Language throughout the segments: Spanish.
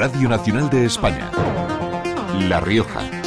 Radio Nacional de España. La Rioja.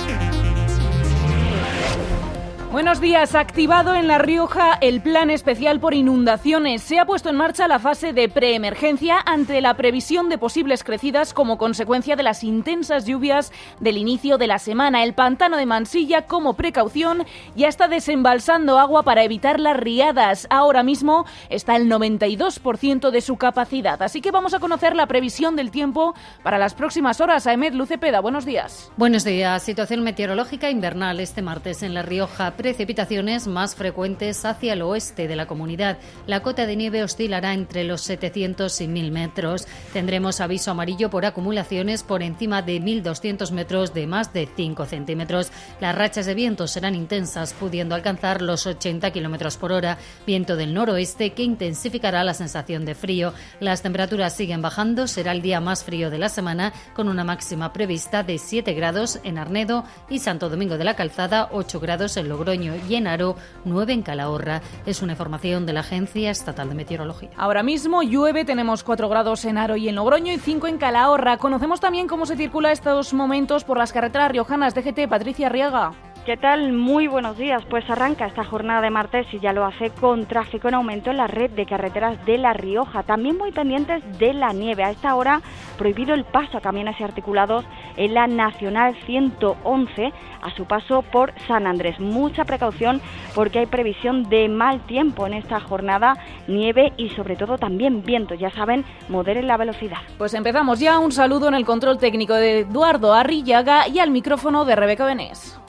Buenos días. Activado en La Rioja el plan especial por inundaciones. Se ha puesto en marcha la fase de preemergencia ante la previsión de posibles crecidas como consecuencia de las intensas lluvias del inicio de la semana. El pantano de Mansilla, como precaución, ya está desembalsando agua para evitar las riadas. Ahora mismo está el 92% de su capacidad. Así que vamos a conocer la previsión del tiempo para las próximas horas. Aemed Lucepeda, buenos días. Buenos días. Situación meteorológica invernal este martes en La Rioja precipitaciones más frecuentes hacia el oeste de la comunidad. La cota de nieve oscilará entre los 700 y 1000 metros. Tendremos aviso amarillo por acumulaciones por encima de 1200 metros de más de 5 centímetros. Las rachas de viento serán intensas, pudiendo alcanzar los 80 kilómetros por hora. Viento del noroeste que intensificará la sensación de frío. Las temperaturas siguen bajando. Será el día más frío de la semana, con una máxima prevista de 7 grados en Arnedo y Santo Domingo de la Calzada, 8 grados en Logroño y en Aro, 9 en Calahorra. Es una información de la Agencia Estatal de Meteorología. Ahora mismo llueve, tenemos 4 grados en Aro y en Logroño y 5 en Calahorra. Conocemos también cómo se circula estos momentos por las carreteras riojanas. DGT, Patricia Arriaga. ¿Qué tal? Muy buenos días. Pues arranca esta jornada de martes y ya lo hace con tráfico en aumento en la red de carreteras de La Rioja. También muy pendientes de la nieve. A esta hora prohibido el paso a camiones y articulados en la Nacional 111 a su paso por San Andrés. Mucha precaución porque hay previsión de mal tiempo en esta jornada, nieve y sobre todo también viento. Ya saben, moderen la velocidad. Pues empezamos ya. Un saludo en el control técnico de Eduardo Arrillaga y al micrófono de Rebeca Benés.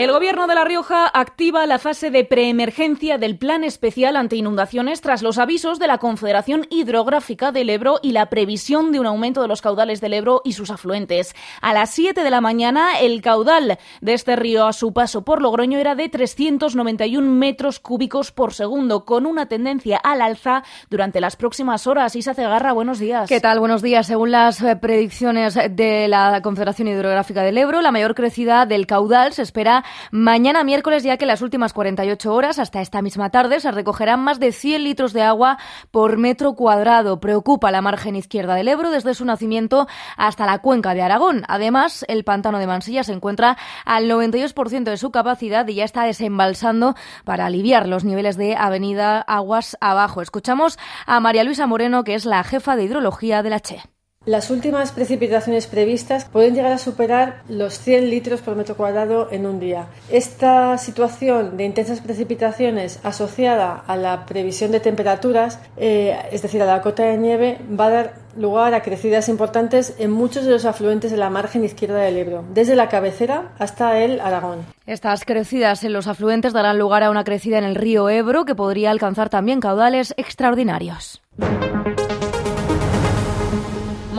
El Gobierno de La Rioja activa la fase de preemergencia del Plan Especial ante Inundaciones tras los avisos de la Confederación Hidrográfica del Ebro y la previsión de un aumento de los caudales del Ebro y sus afluentes. A las 7 de la mañana, el caudal de este río a su paso por Logroño era de 391 metros cúbicos por segundo, con una tendencia al alza durante las próximas horas. Isa Cegarra, buenos días. ¿Qué tal? Buenos días. Según las eh, predicciones de la Confederación Hidrográfica del Ebro, la mayor crecida del caudal se espera mañana miércoles, ya que las últimas 48 horas, hasta esta misma tarde, se recogerán más de 100 litros de agua por metro cuadrado. Preocupa la margen izquierda del Ebro desde su nacimiento hasta la cuenca de Aragón. Además, el pantano de Mansilla se encuentra al 92% de su capacidad y ya está desembalsando para aliviar los niveles de avenida aguas abajo. Escuchamos a María Luisa Moreno, que es la jefa de hidrología de la Che. Las últimas precipitaciones previstas pueden llegar a superar los 100 litros por metro cuadrado en un día. Esta situación de intensas precipitaciones asociada a la previsión de temperaturas, eh, es decir, a la cota de nieve, va a dar lugar a crecidas importantes en muchos de los afluentes de la margen izquierda del Ebro, desde la cabecera hasta el Aragón. Estas crecidas en los afluentes darán lugar a una crecida en el río Ebro que podría alcanzar también caudales extraordinarios.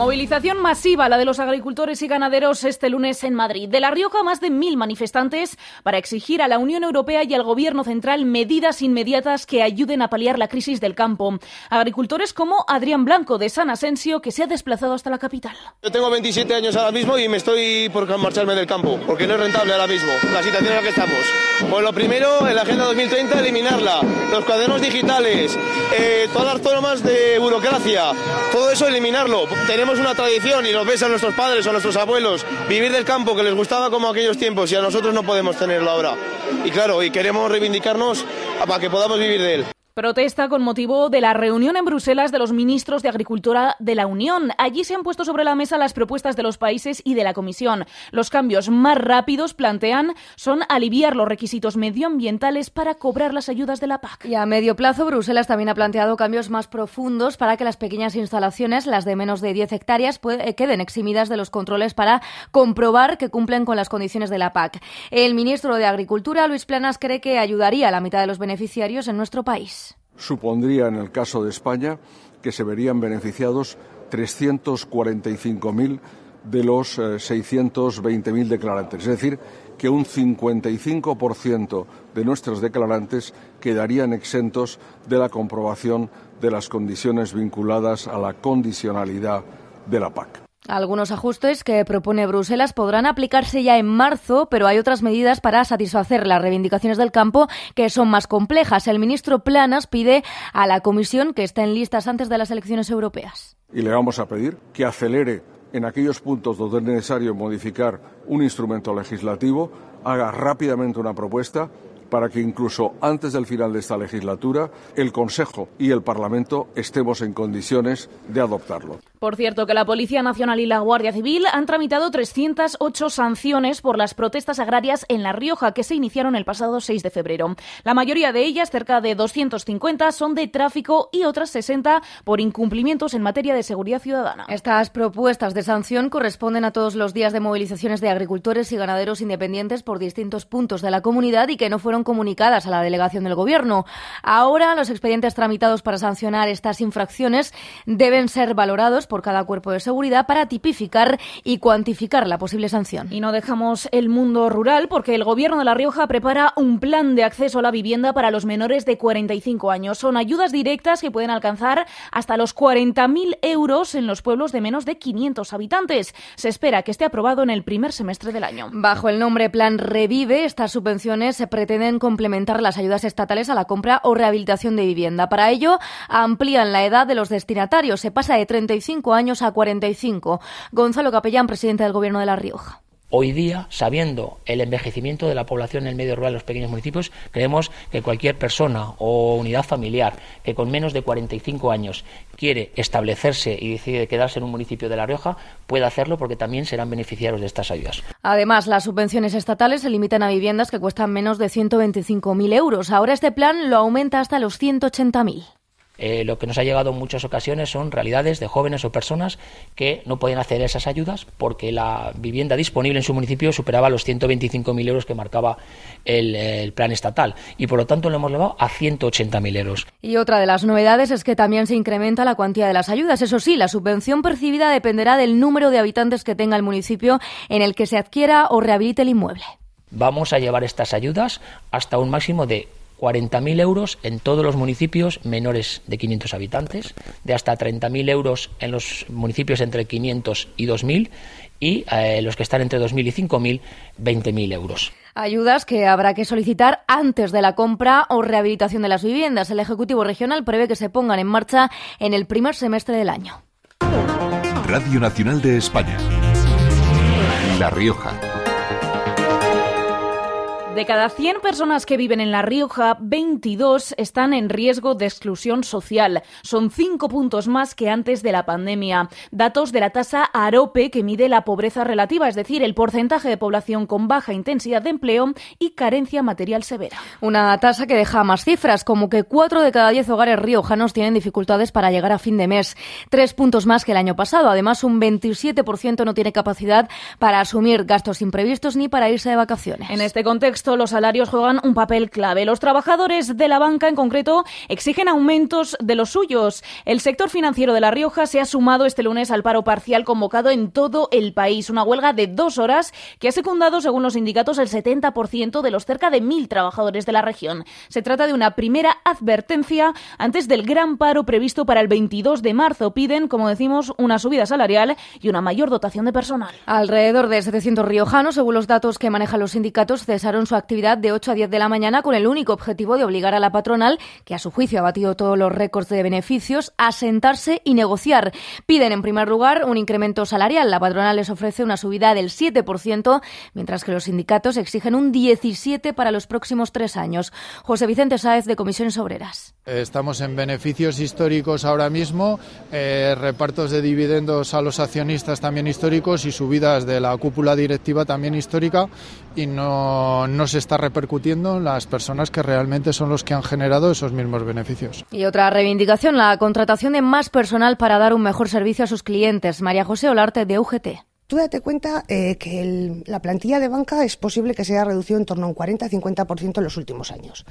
Movilización masiva, la de los agricultores y ganaderos este lunes en Madrid. De La Rioja, más de mil manifestantes para exigir a la Unión Europea y al Gobierno central medidas inmediatas que ayuden a paliar la crisis del campo. Agricultores como Adrián Blanco de San Asensio, que se ha desplazado hasta la capital. Yo tengo 27 años ahora mismo y me estoy por marcharme del campo, porque no es rentable ahora mismo, la situación en la que estamos. Pues lo primero, en la Agenda 2030, eliminarla. Los cuadernos digitales, eh, todas las formas de burocracia, todo eso eliminarlo. Tenemos una tradición y lo ves a nuestros padres o a nuestros abuelos, vivir del campo que les gustaba como aquellos tiempos y a nosotros no podemos tenerlo ahora. Y claro, y queremos reivindicarnos para que podamos vivir de él. Protesta con motivo de la reunión en Bruselas de los ministros de Agricultura de la Unión. Allí se han puesto sobre la mesa las propuestas de los países y de la Comisión. Los cambios más rápidos, plantean, son aliviar los requisitos medioambientales para cobrar las ayudas de la PAC. Y a medio plazo, Bruselas también ha planteado cambios más profundos para que las pequeñas instalaciones, las de menos de 10 hectáreas, eh, queden eximidas de los controles para comprobar que cumplen con las condiciones de la PAC. El ministro de Agricultura, Luis Planas, cree que ayudaría a la mitad de los beneficiarios en nuestro país supondría, en el caso de España, que se verían beneficiados 345.000 de los 620.000 eh, declarantes. Es decir, que un 55% de nuestros declarantes quedarían exentos de la comprobación de las condiciones vinculadas a la condicionalidad de la PAC. Algunos ajustes que propone Bruselas podrán aplicarse ya en marzo, pero hay otras medidas para satisfacer las reivindicaciones del campo que son más complejas. El ministro Planas pide a la Comisión que estén listas antes de las elecciones europeas. Y le vamos a pedir que acelere en aquellos puntos donde es necesario modificar un instrumento legislativo, haga rápidamente una propuesta para que incluso antes del final de esta legislatura el Consejo y el Parlamento estemos en condiciones de adoptarlo. Por cierto, que la Policía Nacional y la Guardia Civil han tramitado 308 sanciones por las protestas agrarias en La Rioja que se iniciaron el pasado 6 de febrero. La mayoría de ellas, cerca de 250, son de tráfico y otras 60 por incumplimientos en materia de seguridad ciudadana. Estas propuestas de sanción corresponden a todos los días de movilizaciones de agricultores y ganaderos independientes por distintos puntos de la comunidad y que no fueron comunicadas a la delegación del Gobierno. Ahora, los expedientes tramitados para sancionar estas infracciones deben ser valorados por cada cuerpo de seguridad para tipificar y cuantificar la posible sanción. Y no dejamos el mundo rural porque el Gobierno de La Rioja prepara un plan de acceso a la vivienda para los menores de 45 años. Son ayudas directas que pueden alcanzar hasta los 40.000 euros en los pueblos de menos de 500 habitantes. Se espera que esté aprobado en el primer semestre del año. Bajo el nombre Plan Revive, estas subvenciones se pretenden complementar las ayudas estatales a la compra o rehabilitación de vivienda. Para ello, amplían la edad de los destinatarios. Se pasa de 35 años a 45. Gonzalo Capellán, presidente del Gobierno de La Rioja. Hoy día, sabiendo el envejecimiento de la población en el medio rural de los pequeños municipios, creemos que cualquier persona o unidad familiar que con menos de 45 años quiere establecerse y decide quedarse en un municipio de La Rioja puede hacerlo porque también serán beneficiarios de estas ayudas. Además, las subvenciones estatales se limitan a viviendas que cuestan menos de 125.000 euros. Ahora este plan lo aumenta hasta los 180.000. Eh, lo que nos ha llegado en muchas ocasiones son realidades de jóvenes o personas que no pueden acceder a esas ayudas porque la vivienda disponible en su municipio superaba los 125.000 euros que marcaba el, el, plan estatal y por lo tanto lo hemos elevado a 180.000 euros. Y otra de las novedades es que también se incrementa la cuantía de las ayudas. Eso sí, la subvención percibida dependerá del número de habitantes que tenga el municipio en el que se adquiera o rehabilite el inmueble. Vamos a llevar estas ayudas hasta un máximo de 40.000 euros en todos los municipios menores de 500 habitantes, de hasta 30.000 euros en los municipios entre 500 y 2.000 y eh, los que están entre 2.000 y 5.000, 20.000 euros. Ayudas que habrá que solicitar antes de la compra o rehabilitación de las viviendas. El Ejecutivo Regional prevé que se pongan en marcha en el primer semestre del año. Radio Nacional de España. La Rioja. De cada 100 personas que viven en La Rioja, 22 están en riesgo de exclusión social. Son 5 puntos más que antes de la pandemia. Datos de la tasa AROPE que mide la pobreza relativa, es decir, el porcentaje de población con baja intensidad de empleo y carencia material severa. Una tasa que deja más cifras, como que 4 de cada 10 hogares riojanos tienen dificultades para llegar a fin de mes. Tres puntos más que el año pasado. Además, un 27% no tiene capacidad para asumir gastos imprevistos ni para irse de vacaciones. En este contexto, los salarios juegan un papel clave. Los trabajadores de la banca en concreto exigen aumentos de los suyos. El sector financiero de La Rioja se ha sumado este lunes al paro parcial convocado en todo el país. Una huelga de dos horas que ha secundado, según los sindicatos, el 70% de los cerca de mil trabajadores de la región. Se trata de una primera advertencia antes del gran paro previsto para el 22 de marzo. Piden, como decimos, una subida salarial y una mayor dotación de personal. Alrededor de 700 riojanos, según los datos que manejan los sindicatos, cesaron su actividad de 8 a 10 de la mañana con el único objetivo de obligar a la patronal, que a su juicio ha batido todos los récords de beneficios, a sentarse y negociar. Piden, en primer lugar, un incremento salarial. La patronal les ofrece una subida del 7%, mientras que los sindicatos exigen un 17% para los próximos tres años. José Vicente Sáez, de Comisiones Obreras. Estamos en beneficios históricos ahora mismo, eh, repartos de dividendos a los accionistas también históricos y subidas de la cúpula directiva también histórica y no, no se está repercutiendo en las personas que realmente son los que han generado esos mismos beneficios. Y otra reivindicación, la contratación de más personal para dar un mejor servicio a sus clientes. María José Olarte, de UGT. Tú date cuenta eh, que el, la plantilla de banca es posible que se haya reducido en torno a un 40-50% en los últimos años.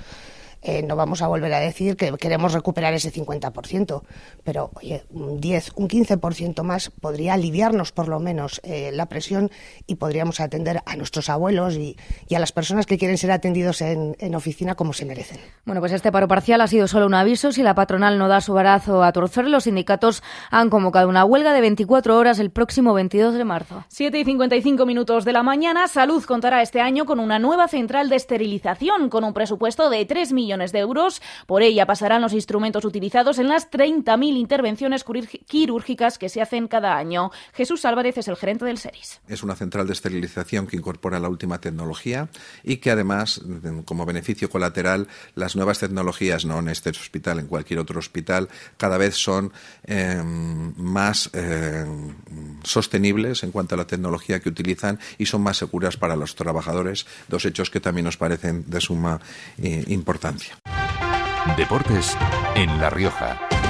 Eh, no vamos a volver a decir que queremos recuperar ese 50%, pero oye, un 10, un 15% más podría aliviarnos por lo menos eh, la presión y podríamos atender a nuestros abuelos y, y a las personas que quieren ser atendidos en, en, oficina como se merecen. Bueno, pues este paro parcial ha sido solo un aviso. Si la patronal no da su brazo a torcer, los sindicatos han convocado una huelga de 24 horas el próximo 22 de marzo. 7 y 55 minutos de la mañana. Salud contará este año con una nueva central de esterilización con un presupuesto de 3 millones de euros. Por ella pasarán los instrumentos utilizados en las 30.000 intervenciones quirúrgicas que se hacen cada año. Jesús Álvarez es el gerente del SERIS. Es una central de esterilización que incorpora la última tecnología y que además, como beneficio colateral, las nuevas tecnologías, no en este hospital, en cualquier otro hospital, cada vez son eh, más eh, sostenibles en cuanto a la tecnología que utilizan y son más seguras para los trabajadores, dos hechos que también nos parecen de suma eh, importancia. Deportes en La Rioja.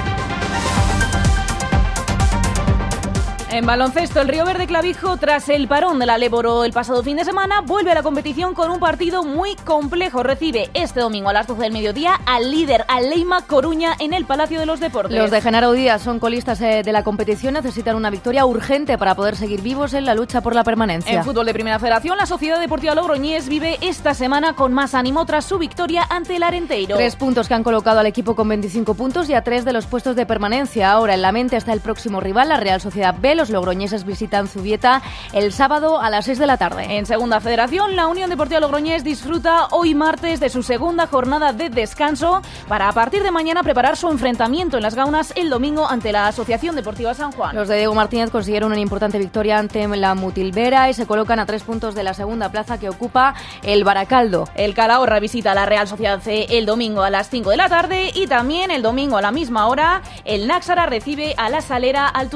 En baloncesto, el Río Verde Clavijo, tras el parón de la Leboro el pasado fin de semana, vuelve a la competición con un partido muy complejo. Recibe este domingo a las 12 del mediodía al líder, al Leima Coruña, en el Palacio de los Deportes. Los de Genaro Díaz son colistas eh, de la competición, necesitan una victoria urgente para poder seguir vivos en la lucha por la permanencia. En fútbol de Primera Federación, la Sociedad Deportiva Logroñés vive esta semana con más ánimo tras su victoria ante el Arenteiro. Tres puntos que han colocado al equipo con 25 puntos y a tres de los puestos de permanencia. Ahora en la mente está el próximo rival, la Real Sociedad B los logroñeses visitan Zubieta el sábado a las 6 de la tarde. En Segunda Federación, la Unión Deportiva Logroñés disfruta hoy martes de su segunda jornada de descanso para a partir de mañana preparar su enfrentamiento en las Gaunas el domingo ante la Asociación Deportiva San Juan. Los de Diego Martínez consiguieron una importante victoria ante la Mutilvera y se colocan a tres puntos de la segunda plaza que ocupa el Baracaldo. El Calahorra visita la Real Sociedad C el domingo a las 5 de la tarde y también el domingo a la misma hora el Náxara recibe a la Salera al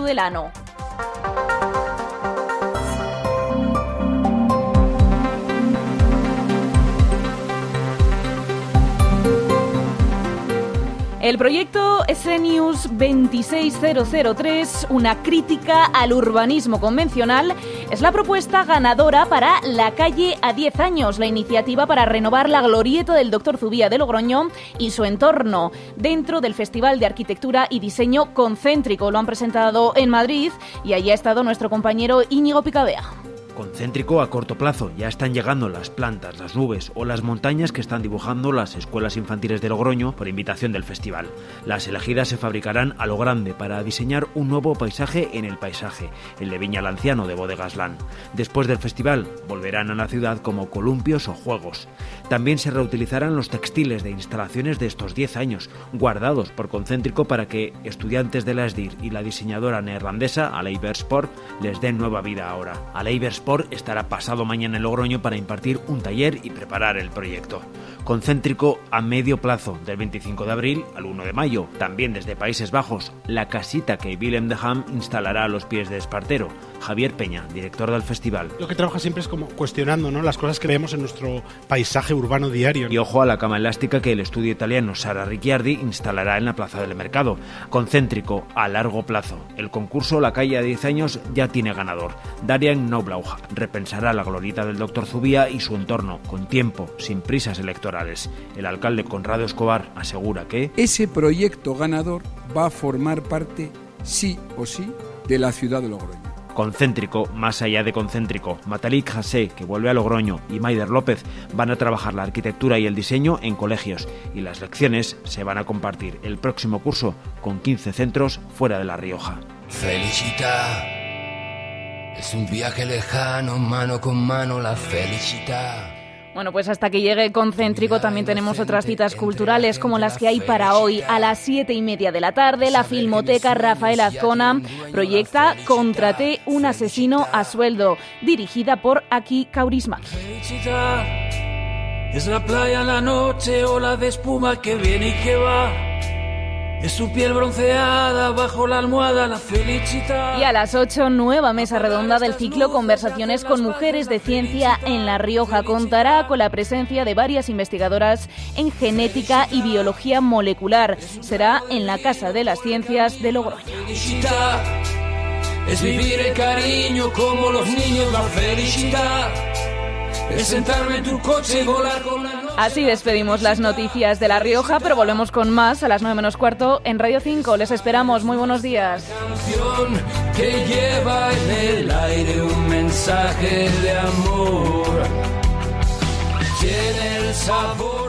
El proyecto Esenius 26003, una crítica al urbanismo convencional, es la propuesta ganadora para La calle a 10 años, la iniciativa para renovar la glorieta del Dr. Zubía de Logroño y su entorno dentro del Festival de Arquitectura y Diseño Concéntrico. Lo han presentado en Madrid y allí ha estado nuestro compañero Íñigo Picabea. Concéntrico a corto plazo, ya están llegando las plantas, las nubes o las montañas que están dibujando las escuelas infantiles de Logroño por invitación del festival. Las elegidas se fabricarán a lo grande para diseñar un nuevo paisaje en el paisaje, el de Viña al Anciano de Bodegas Lan. Después del festival, volverán a la ciudad como columpios o juegos. También se reutilizarán los textiles de instalaciones de estos 10 años, guardados por Concéntrico para que estudiantes de la SDIR y la diseñadora neerlandesa, Aleiber Sport, les den nueva vida ahora. Aleiber Sport estará pasado mañana en Logroño para impartir un taller y preparar el proyecto. Concéntrico a medio plazo, del 25 de abril al 1 de mayo. También desde Países Bajos, la casita que Willem de Ham instalará a los pies de Espartero. Javier Peña, director del festival. Lo que trabaja siempre es como cuestionando ¿no? las cosas que vemos en nuestro paisaje urbano diario. Y ojo a la cama elástica que el estudio italiano Sara Ricciardi instalará en la Plaza del Mercado. Concéntrico, a largo plazo. El concurso La calle a 10 años ya tiene ganador. Darian Repensará la glorieta del Dr. Zubía y su entorno, con tiempo, sin prisas electorales. El alcalde Conrado Escobar asegura que... Ese proyecto ganador va a formar parte, sí o sí, de la ciudad de Logroño concéntrico, más allá de concéntrico. Matalik Hassé, que vuelve a Logroño, y Maider López van a trabajar la arquitectura y el diseño en colegios y las lecciones se van a compartir el próximo curso con 15 centros fuera de La Rioja. Felicita. Es un viaje lejano, mano con mano, la felicidad. Bueno, pues hasta que llegue Concéntrico también tenemos otras citas culturales como las que hay para hoy. A las siete y media de la tarde, la Filmoteca Rafael Azcona proyecta Contraté un asesino a sueldo, dirigida por Aki Kaurisma. Es la playa la noche, ola de espuma que viene y que va. Es su piel bronceada bajo la almohada la felicidad. Y a las 8, nueva mesa redonda del ciclo Conversaciones con Mujeres de Ciencia en La Rioja. Contará con la presencia de varias investigadoras en genética y biología molecular. Será en la Casa de las Ciencias de Logroño. Es vivir el cariño como los niños, la felicidad es sentarme en tu coche y volar con la noche. Así despedimos las noticias de La Rioja, pero volvemos con más a las 9 menos cuarto en Radio 5. Les esperamos. Muy buenos días. canción que lleva en el aire un mensaje de amor. Tiene el sabor.